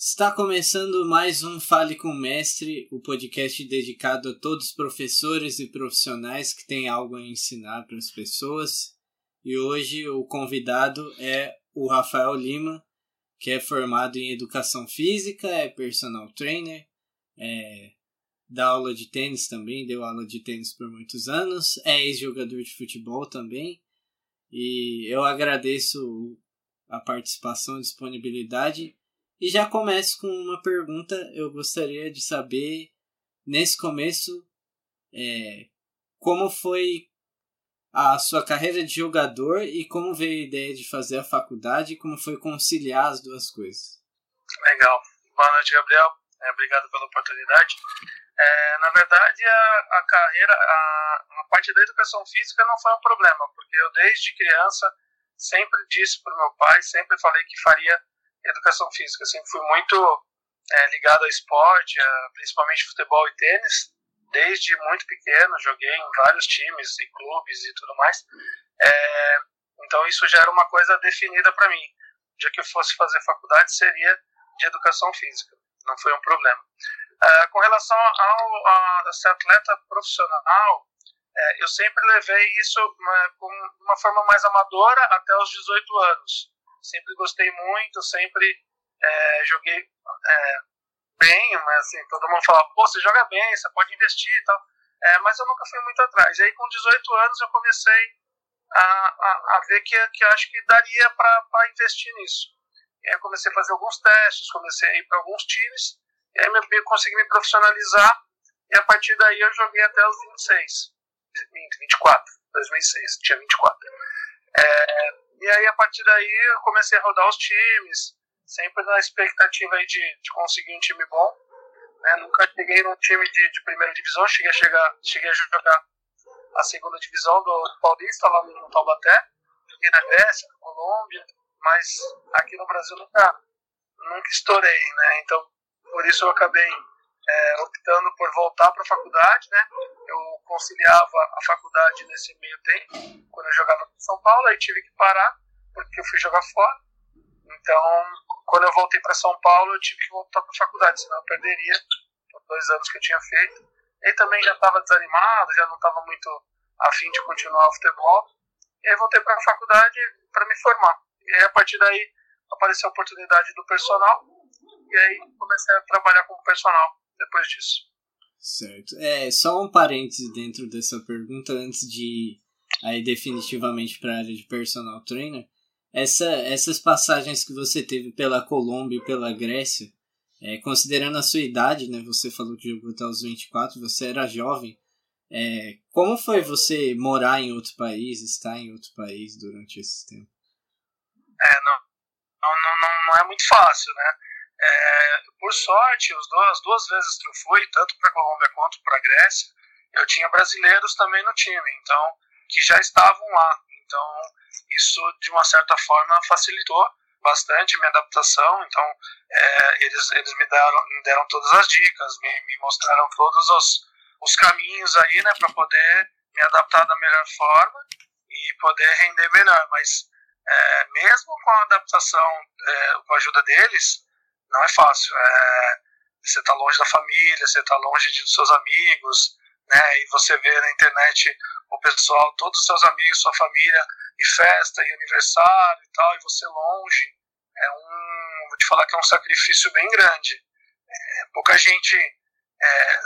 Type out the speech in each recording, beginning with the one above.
Está começando mais um Fale com o Mestre, o podcast dedicado a todos os professores e profissionais que têm algo a ensinar para as pessoas. E hoje o convidado é o Rafael Lima, que é formado em Educação Física, é personal trainer, é, dá aula de tênis também, deu aula de tênis por muitos anos, é ex-jogador de futebol também. E eu agradeço a participação e disponibilidade e já começo com uma pergunta. Eu gostaria de saber, nesse começo, é, como foi a sua carreira de jogador e como veio a ideia de fazer a faculdade e como foi conciliar as duas coisas. Legal. Boa noite, Gabriel. É, obrigado pela oportunidade. É, na verdade, a, a carreira, a, a, parte da educação física não foi um problema, porque eu desde criança sempre disse para o meu pai, sempre falei que faria educação física. Sempre fui muito é, ligado ao esporte, a, principalmente futebol e tênis. Desde muito pequeno, joguei em vários times e clubes e tudo mais. É, então isso já era uma coisa definida para mim. Dia que eu fosse fazer faculdade seria de educação física. Não foi um problema. É, com relação ao, a ser atleta profissional, é, eu sempre levei isso uma, com uma forma mais amadora até os 18 anos sempre gostei muito, sempre é, joguei é, bem, mas assim, todo mundo falava, pô, você joga bem, você pode investir e tal. É, mas eu nunca fui muito atrás. E aí, com 18 anos, eu comecei a, a, a ver que, que acho que daria para investir nisso. E aí, eu comecei a fazer alguns testes, comecei a ir para alguns times, e aí eu consegui me profissionalizar. E a partir daí, eu joguei até os 26, 24, 2006, tinha 24. É, e aí, a partir daí, eu comecei a rodar os times, sempre na expectativa aí de, de conseguir um time bom. Né? Nunca cheguei num time de, de primeira divisão, cheguei a, chegar, cheguei a jogar a segunda divisão do Paulista, lá no Taubaté. Joguei na Grécia, na Colômbia, mas aqui no Brasil nunca, nunca estourei, né? Então, por isso eu acabei é, optando por voltar para a faculdade, né? Eu conciliava a faculdade nesse meio tempo, quando eu jogava em São Paulo, aí tive que parar, porque eu fui jogar fora. Então, quando eu voltei para São Paulo, eu tive que voltar para a faculdade, senão eu perderia os dois anos que eu tinha feito. E também já estava desanimado, já não estava muito afim de continuar o futebol. E aí voltei para a faculdade para me formar. E aí, a partir daí, apareceu a oportunidade do personal, e aí comecei a trabalhar como personal depois disso. Certo. É, só um parêntese dentro dessa pergunta antes de aí definitivamente para a área de personal trainer. Essa, essas passagens que você teve pela Colômbia e pela Grécia, é, considerando a sua idade, né, você falou que jogou até os 24, você era jovem. É, como foi você morar em outro país, estar em outro país durante esse tempo? É, não, não, não, não é muito fácil, né? É, por sorte, as duas vezes que eu fui, tanto para a Colômbia quanto para a Grécia, eu tinha brasileiros também no time, então que já estavam lá. Então isso de uma certa forma facilitou bastante minha adaptação. Então é, eles, eles me, deram, me deram todas as dicas, me, me mostraram todos os, os caminhos aí, né, para poder me adaptar da melhor forma e poder render melhor. Mas é, mesmo com a adaptação, é, com a ajuda deles, não é fácil. É, você está longe da família, você está longe de seus amigos, né? E você vê na internet o pessoal, todos os seus amigos, sua família, e festa, e aniversário e tal, e você longe. É um, vou te falar que é um sacrifício bem grande. É, pouca gente é,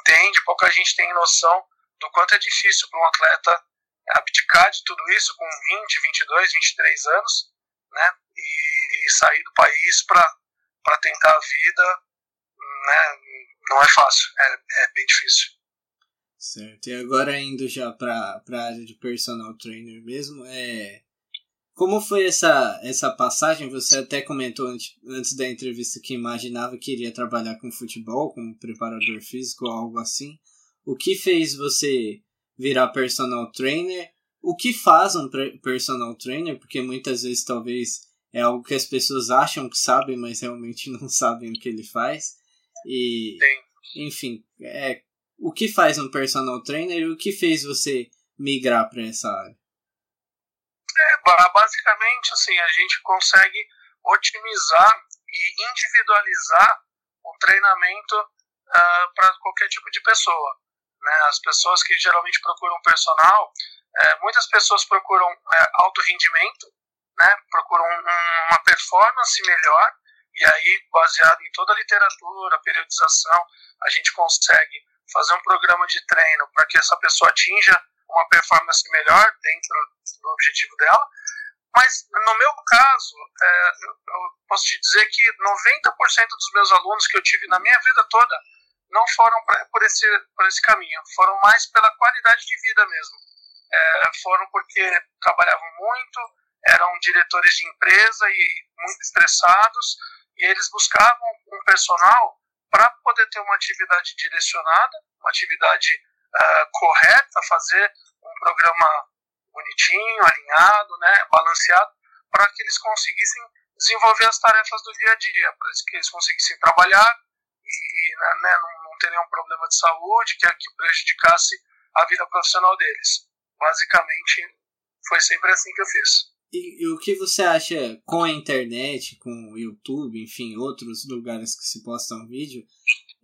entende, pouca gente tem noção do quanto é difícil para um atleta abdicar de tudo isso com 20, 22, 23 anos, né? E, e sair do país para para tentar a vida, né, não é fácil, é, é bem difícil. Certo, e agora indo já para a área de personal trainer mesmo, é... como foi essa, essa passagem? Você até comentou antes, antes da entrevista que imaginava que iria trabalhar com futebol, como preparador físico ou algo assim. O que fez você virar personal trainer? O que faz um personal trainer? Porque muitas vezes talvez é algo que as pessoas acham que sabem, mas realmente não sabem o que ele faz. E, Sim. enfim, é, o que faz um personal trainer e o que fez você migrar para essa área? É, basicamente, assim, a gente consegue otimizar e individualizar o treinamento uh, para qualquer tipo de pessoa. Né? As pessoas que geralmente procuram personal, é, muitas pessoas procuram é, alto rendimento, né? procuram um, uma performance melhor, e aí, baseado em toda a literatura, periodização, a gente consegue fazer um programa de treino para que essa pessoa atinja uma performance melhor dentro do objetivo dela. Mas no meu caso, é, eu posso te dizer que 90% dos meus alunos que eu tive na minha vida toda não foram pra, por, esse, por esse caminho, foram mais pela qualidade de vida mesmo. É, foram porque trabalhavam muito, eram diretores de empresa e muito estressados, e eles buscavam um personal para poder ter uma atividade direcionada, uma atividade uh, correta, fazer um programa bonitinho, alinhado, né, balanceado, para que eles conseguissem desenvolver as tarefas do dia a dia, para que eles conseguissem trabalhar e né, né, não, não ter nenhum problema de saúde que, que prejudicasse a vida profissional deles. Basicamente, foi sempre assim que eu fiz. E, e, o que você acha com a internet, com o YouTube, enfim, outros lugares que se postam vídeo,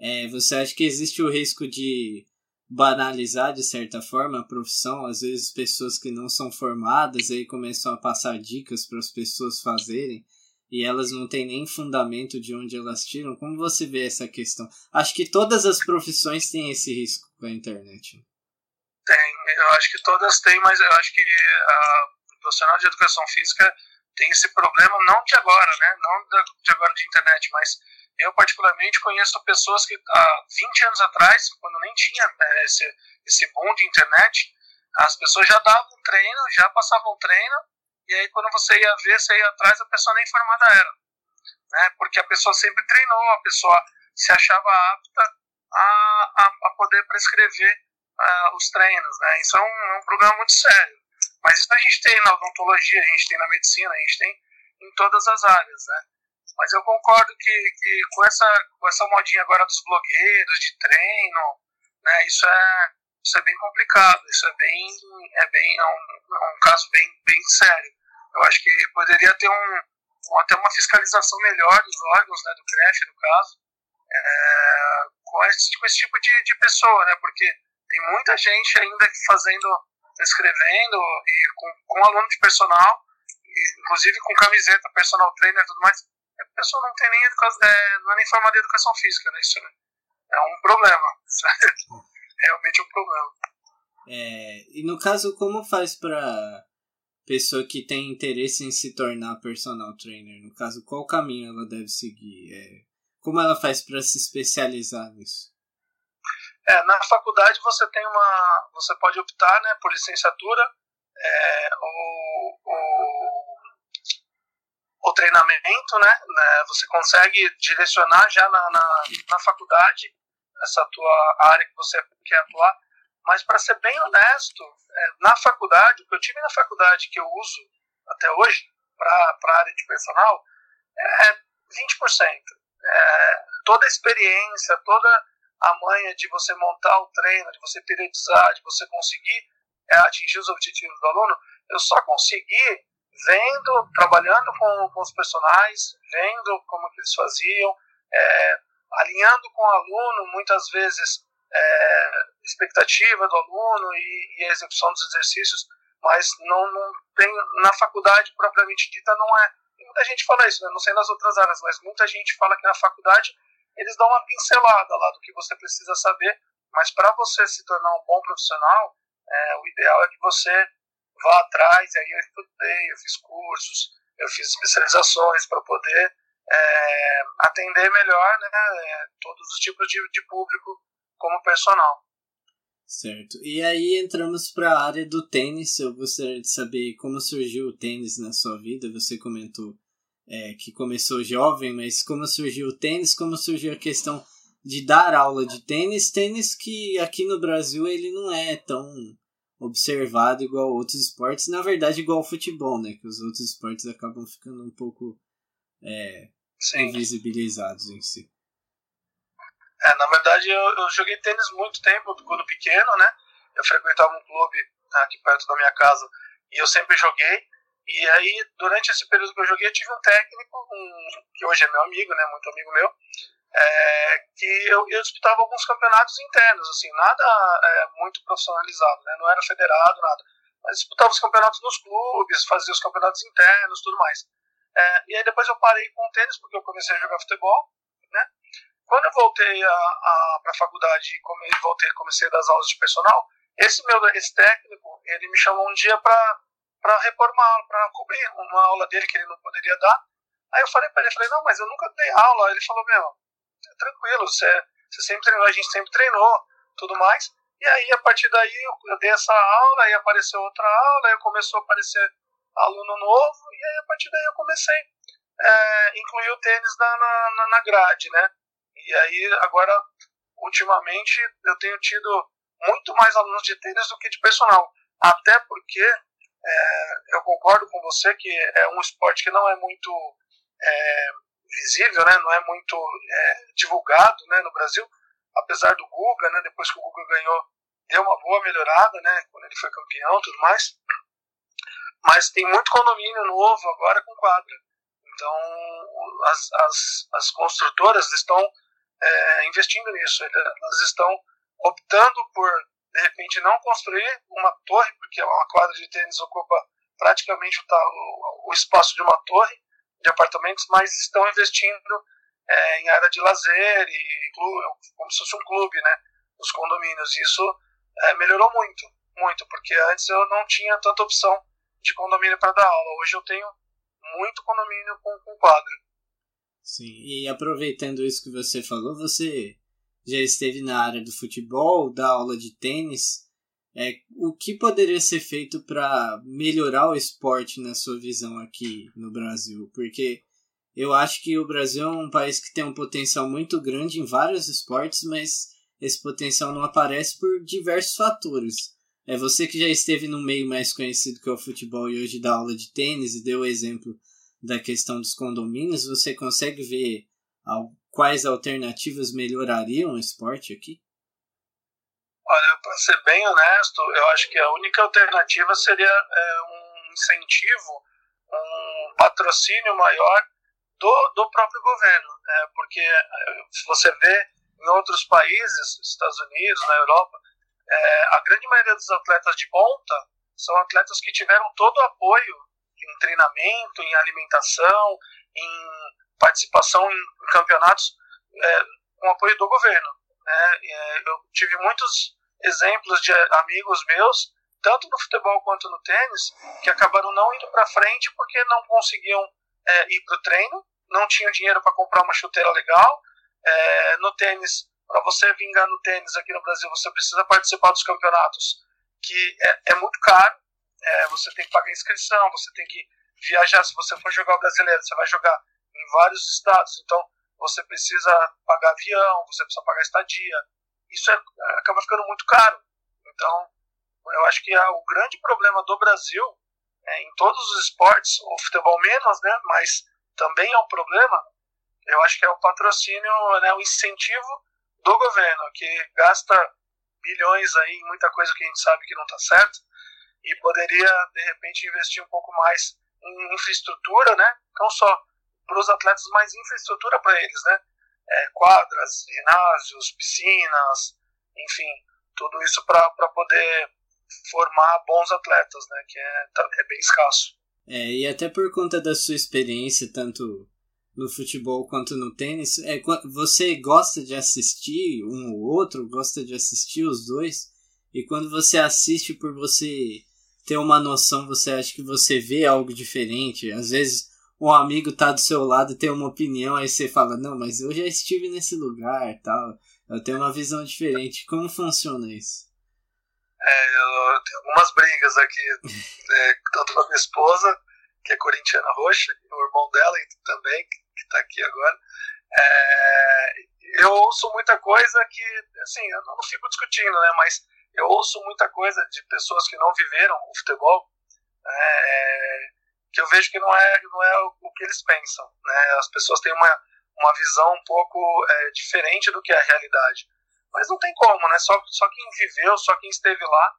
é, você acha que existe o risco de banalizar de certa forma a profissão? Às vezes pessoas que não são formadas aí começam a passar dicas para as pessoas fazerem e elas não têm nem fundamento de onde elas tiram. Como você vê essa questão? Acho que todas as profissões têm esse risco com a internet. Tem, eu acho que todas têm, mas eu acho que a profissional de educação física tem esse problema não de agora, né? Não de agora de internet, mas eu particularmente conheço pessoas que há 20 anos atrás, quando nem tinha né, esse, esse boom de internet, as pessoas já davam treino, já passavam treino, e aí quando você ia ver, você ia atrás, a pessoa nem formada era. Né? Porque a pessoa sempre treinou, a pessoa se achava apta a, a, a poder prescrever uh, os treinos. Né? Isso é um, é um problema muito sério. Mas isso a gente tem na odontologia, a gente tem na medicina, a gente tem em todas as áreas, né? Mas eu concordo que, que com, essa, com essa modinha agora dos blogueiros, de treino, né, isso é, isso é bem complicado, isso é bem, é bem é um, é um caso bem, bem sério. Eu acho que poderia ter um, até uma fiscalização melhor dos órgãos, né, do CREF, no caso, é, com, esse, com esse tipo de, de pessoa, né, porque tem muita gente ainda fazendo escrevendo e com, com aluno de personal, inclusive com camiseta, personal trainer e tudo mais, a pessoa não tem nem educação, é, não é nem formada em educação física, né? Isso né? é um problema. Realmente um problema. É, e no caso, como faz para pessoa que tem interesse em se tornar personal trainer? No caso, qual caminho ela deve seguir? É, como ela faz para se especializar nisso? É, na faculdade você tem uma, você pode optar, né, por licenciatura é, ou, ou, ou, treinamento, né, né, você consegue direcionar já na, na, na faculdade essa tua área que você quer atuar, mas para ser bem honesto, é, na faculdade, o que eu tive na faculdade que eu uso até hoje para a área de personal é 20%. É, toda a experiência, toda a manha de você montar o treino, de você periodizar, de você conseguir é, atingir os objetivos do aluno, eu só consegui vendo, trabalhando com, com os personagens, vendo como que eles faziam, é, alinhando com o aluno, muitas vezes, é, expectativa do aluno e, e, a execução dos exercícios, mas não, não tem, na faculdade propriamente dita, não é. Muita gente fala isso, né? não sei nas outras áreas, mas muita gente fala que na faculdade eles dão uma pincelada lá do que você precisa saber, mas para você se tornar um bom profissional, é, o ideal é que você vá atrás, aí eu estudei, eu fiz cursos, eu fiz especializações para poder é, atender melhor né, é, todos os tipos de, de público como personal. Certo. E aí entramos para a área do tênis. Eu gostaria de saber como surgiu o tênis na sua vida. Você comentou é, que começou jovem, mas como surgiu o tênis, como surgiu a questão de dar aula de tênis, tênis que aqui no Brasil ele não é tão observado igual outros esportes, na verdade igual ao futebol, né, que os outros esportes acabam ficando um pouco é, invisibilizados em si. É, na verdade eu, eu joguei tênis muito tempo, quando pequeno, né, eu frequentava um clube aqui perto da minha casa e eu sempre joguei, E aí, durante esse período que eu joguei, eu tive um técnico, um, que hoje é meu amigo, né, muito amigo meu, é, que eu, eu, disputava alguns campeonatos internos, assim, nada é, muito profissionalizado, né, não era federado, nada. Mas disputava os campeonatos nos clubes, fazia os campeonatos internos, tudo mais. É, e aí depois eu parei com o tênis, porque eu comecei a jogar futebol, né. Quando eu voltei a, a para a faculdade e come, voltei, comecei a dar aulas de personal, esse meu esse técnico, ele me chamou um dia para para repor uma aula, para cobrir uma aula dele que ele não poderia dar. Aí eu falei para ele, falei, não, mas eu nunca dei aula. Ele falou, meu, é tranquilo, você, você sempre treinou, a gente sempre treinou, tudo mais. E aí, a partir daí, eu, eu dei essa aula, aí apareceu outra aula, aí começou a aparecer aluno novo, e aí, a partir daí, eu comecei a é, incluir o tênis na, na, na grade, né? E aí, agora, ultimamente, eu tenho tido muito mais alunos de tênis do que de personal. Até porque é, eu concordo com você que é um esporte que não é muito é, visível, né, não é muito é, divulgado né, no Brasil, apesar do Guga, né, depois que o Guga ganhou, deu uma boa melhorada, né, quando ele foi campeão e tudo mais. Mas tem muito condomínio novo agora com quadra. Então, as, as, as construtoras estão é, investindo nisso, elas estão optando por de repente não construir uma torre, porque uma quadra de tênis ocupa praticamente o, o espaço de uma torre de apartamentos, mas estão investindo é, em área de lazer e clube, como se fosse um clube, né, nos condomínios. Isso é, melhorou muito, muito, porque antes eu não tinha tanta opção de condomínio para dar aula. Hoje eu tenho muito condomínio com, com. Sim, e aproveitando isso que você falou, você já esteve na área do futebol, da aula de tênis. É, o que poderia ser feito para melhorar o esporte na sua visão aqui no Brasil? Porque eu acho que o Brasil é um país que tem um potencial muito grande em vários esportes, mas esse potencial não aparece por diversos fatores. É você que já esteve no meio mais conhecido que é o futebol e hoje dá aula de tênis e deu o exemplo da questão dos condomínios, você consegue ver quais alternativas melhorariam o esporte aqui? Olha, para ser bem honesto, eu acho que a única alternativa seria é, um incentivo, um patrocínio maior do, do próprio governo, né? porque se você vê em outros países, Estados Unidos, na Europa, é, a grande maioria dos atletas de ponta são atletas que tiveram todo o apoio em treinamento, em alimentação, em participação em campeonatos é, com apoio do governo. Né? É, eu tive muitos exemplos de amigos meus, tanto no futebol quanto no tênis, que acabaram não indo para frente porque não conseguiam é, ir para o treino, não tinham dinheiro para comprar uma chuteira legal. É, no tênis, para você vingar no tênis aqui no Brasil, você precisa participar dos campeonatos, que é, é muito caro. É, você tem que pagar inscrição, você tem que viajar. Se você for jogar o brasileiro, você vai jogar em vários estados. Então, você precisa pagar avião, você precisa pagar estadia. Isso é, acaba ficando muito caro. Então, eu acho que é o grande problema do Brasil, é, em todos os esportes, o futebol menos, né, mas também é um problema, eu acho que é o patrocínio, né, o incentivo do governo, que gasta bilhões aí em muita coisa que a gente sabe que não está certo, e poderia, de repente, investir um pouco mais em infraestrutura, né, não só para os atletas mais infraestrutura para eles, né? É, quadras, ginásios, piscinas, enfim, tudo isso para poder formar bons atletas, né? Que é, tá, é bem escasso. É, e até por conta da sua experiência, tanto no futebol quanto no tênis, é, você gosta de assistir um ou outro, gosta de assistir os dois, e quando você assiste por você ter uma noção, você acha que você vê algo diferente, às vezes um amigo tá do seu lado tem uma opinião, aí você fala, não, mas eu já estive nesse lugar tal. Eu tenho uma visão diferente. Como funciona isso? É, eu tenho algumas brigas aqui, é, tanto com a minha esposa, que é corintiana roxa, e o irmão dela também, que está aqui agora. É, eu ouço muita coisa que, assim, eu não fico discutindo, né, mas eu ouço muita coisa de pessoas que não viveram o futebol, é, que eu vejo que não é, não é o que eles pensam. Né? As pessoas têm uma, uma visão um pouco é, diferente do que é a realidade. Mas não tem como, né? Só, só quem viveu, só quem esteve lá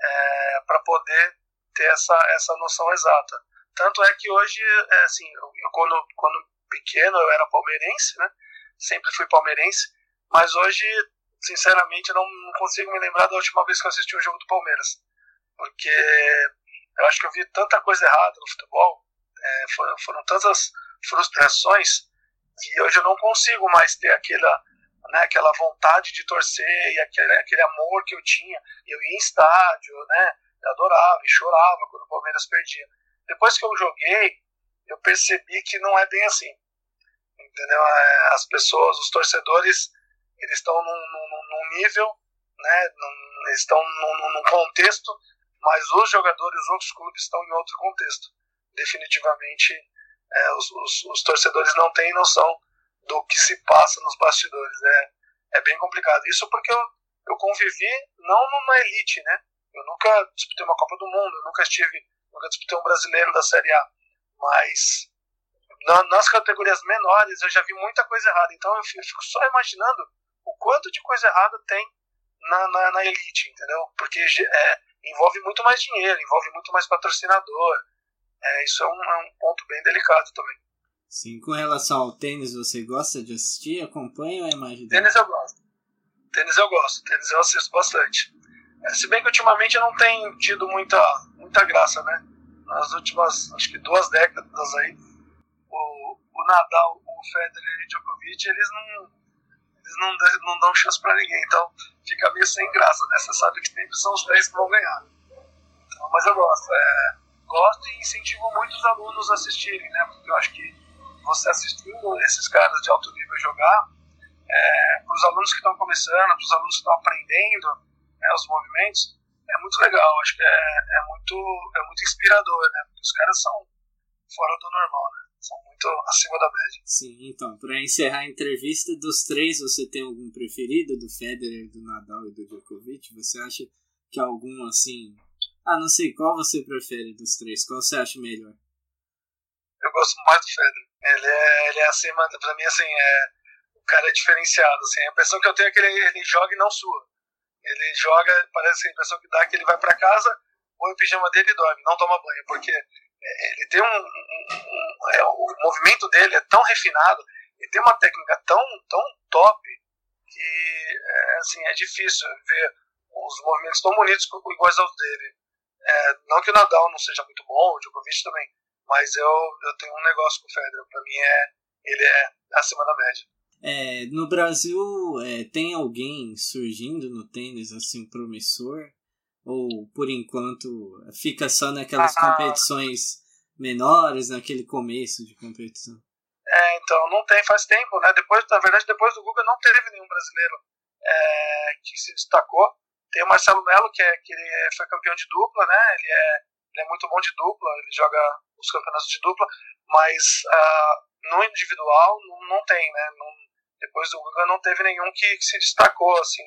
é, para poder ter essa, essa noção exata. Tanto é que hoje, é, assim, eu, quando, quando pequeno eu era palmeirense, né? Sempre fui palmeirense, mas hoje, sinceramente, eu não consigo me lembrar da última vez que eu assisti um jogo do Palmeiras. Porque eu acho que eu vi tanta coisa errada no futebol, é, foram, foram tantas frustrações que hoje eu não consigo mais ter aquela, né, aquela vontade de torcer e aquele, aquele amor que eu tinha. Eu ia em estádio, né, eu adorava e chorava quando o Palmeiras perdia. Depois que eu joguei, eu percebi que não é bem assim. Entendeu? É, as pessoas, os torcedores, eles estão num, num, num nível, né, num, estão num, num contexto, mas os jogadores, os outros clubes estão em outro contexto. Definitivamente, é, os, os, os, torcedores não têm noção do que se passa nos bastidores. Né? É bem complicado. Isso porque eu, eu convivi não numa elite, né? Eu nunca disputei uma Copa do Mundo, eu nunca estive, nunca disputei um brasileiro da Série A, mas na, nas categorias menores eu já vi muita coisa errada. Então eu fico só imaginando o quanto de coisa errada tem na, na, na elite, entendeu? Porque é, envolve muito mais dinheiro, envolve muito mais patrocinador. É, isso é um, é um ponto bem delicado também. Sim, com relação ao tênis, você gosta de assistir? Acompanha ou é mais de Tênis eu gosto. Tênis eu gosto, tênis eu assisto bastante. É, se bem que ultimamente eu não tenho tido muita, muita graça, né? Nas últimas, acho que duas décadas aí, o, o Nadal, o Federer e o Djokovic, eles não, eles não, não dão chance para ninguém. Então fica meio sem graça, né? Você sabe que sempre são os três que vão ganhar. Então, mas eu gosto. É, gosto e incentivo muito os alunos a assistirem, né? Porque eu acho que você assistindo esses caras de alto nível jogar, é, para os alunos que estão começando, para os alunos que estão aprendendo né, os movimentos, é muito legal. Acho que é, é, muito, é muito inspirador, né? Porque os caras são fora do normal, né? São muito acima da média. Sim, então, para encerrar a entrevista, dos três, você tem algum preferido? Do Federer, do Nadal e do Djokovic? Você acha que algum, assim... Ah, não sei, qual você prefere dos três? Qual você acha melhor? Eu gosto mais do Federer. Ele é, ele é acima, pra mim, assim, é, o cara é diferenciado, assim, a impressão que eu tenho é que ele, ele joga e não sua. Ele joga, parece a impressão que dá que ele vai para casa, põe o pijama dele e dorme, não toma banho, porque é, ele tem um, um, um é, o movimento dele é tão refinado, ele tem uma técnica tão, tão top que é, assim, é difícil ver os movimentos tão bonitos iguais aos dele. É, não que o Nadal não seja muito bom, o Djokovic também, mas eu, eu tenho um negócio com o Federer, para mim é, ele é acima da média. É, no Brasil, é, tem alguém surgindo no tênis assim promissor? Ou por enquanto fica só naquelas ah, competições menores, naquele começo de competição? É, então, não tem faz tempo, né? Depois, na verdade, depois do Guga não teve nenhum brasileiro é, que se destacou. Tem o Marcelo Melo, que, é, que ele foi campeão de dupla, né? Ele é, ele é muito bom de dupla, ele joga os campeonatos de dupla, mas uh, no individual não, não tem, né? Não, depois do Guga não teve nenhum que, que, se destacou, assim.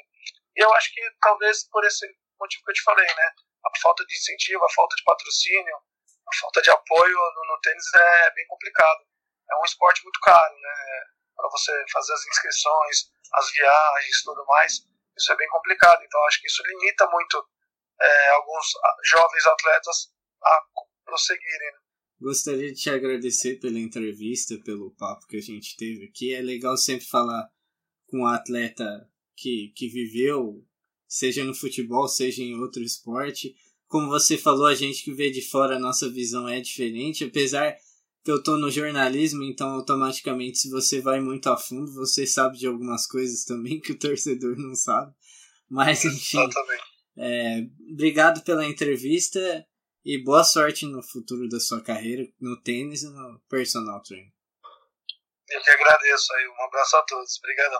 E eu acho que talvez por esse motivo que eu te falei, né? A falta de incentivo, a falta de patrocínio, a falta de apoio no, no tênis é bem complicado. É um esporte muito caro, né? Para você fazer as inscrições, as viagens, tudo mais, isso é bem complicado. Então acho que isso limita muito é, alguns jovens atletas a prosseguirem. Né? Gostaria de te agradecer pela entrevista, pelo papo que a gente teve aqui. É legal sempre falar com um atleta que, que viveu, seja no futebol, seja em outro esporte. Como você falou, a gente que vê de fora, a nossa visão é diferente, apesar que eu tô no jornalismo, então automaticamente se você vai muito a fundo, você sabe de algumas coisas também que o torcedor não sabe. Mas enfim. É, obrigado pela entrevista e boa sorte no futuro da sua carreira no tênis e no personal training. Eu que agradeço aí. Um abraço a todos. Obrigadão.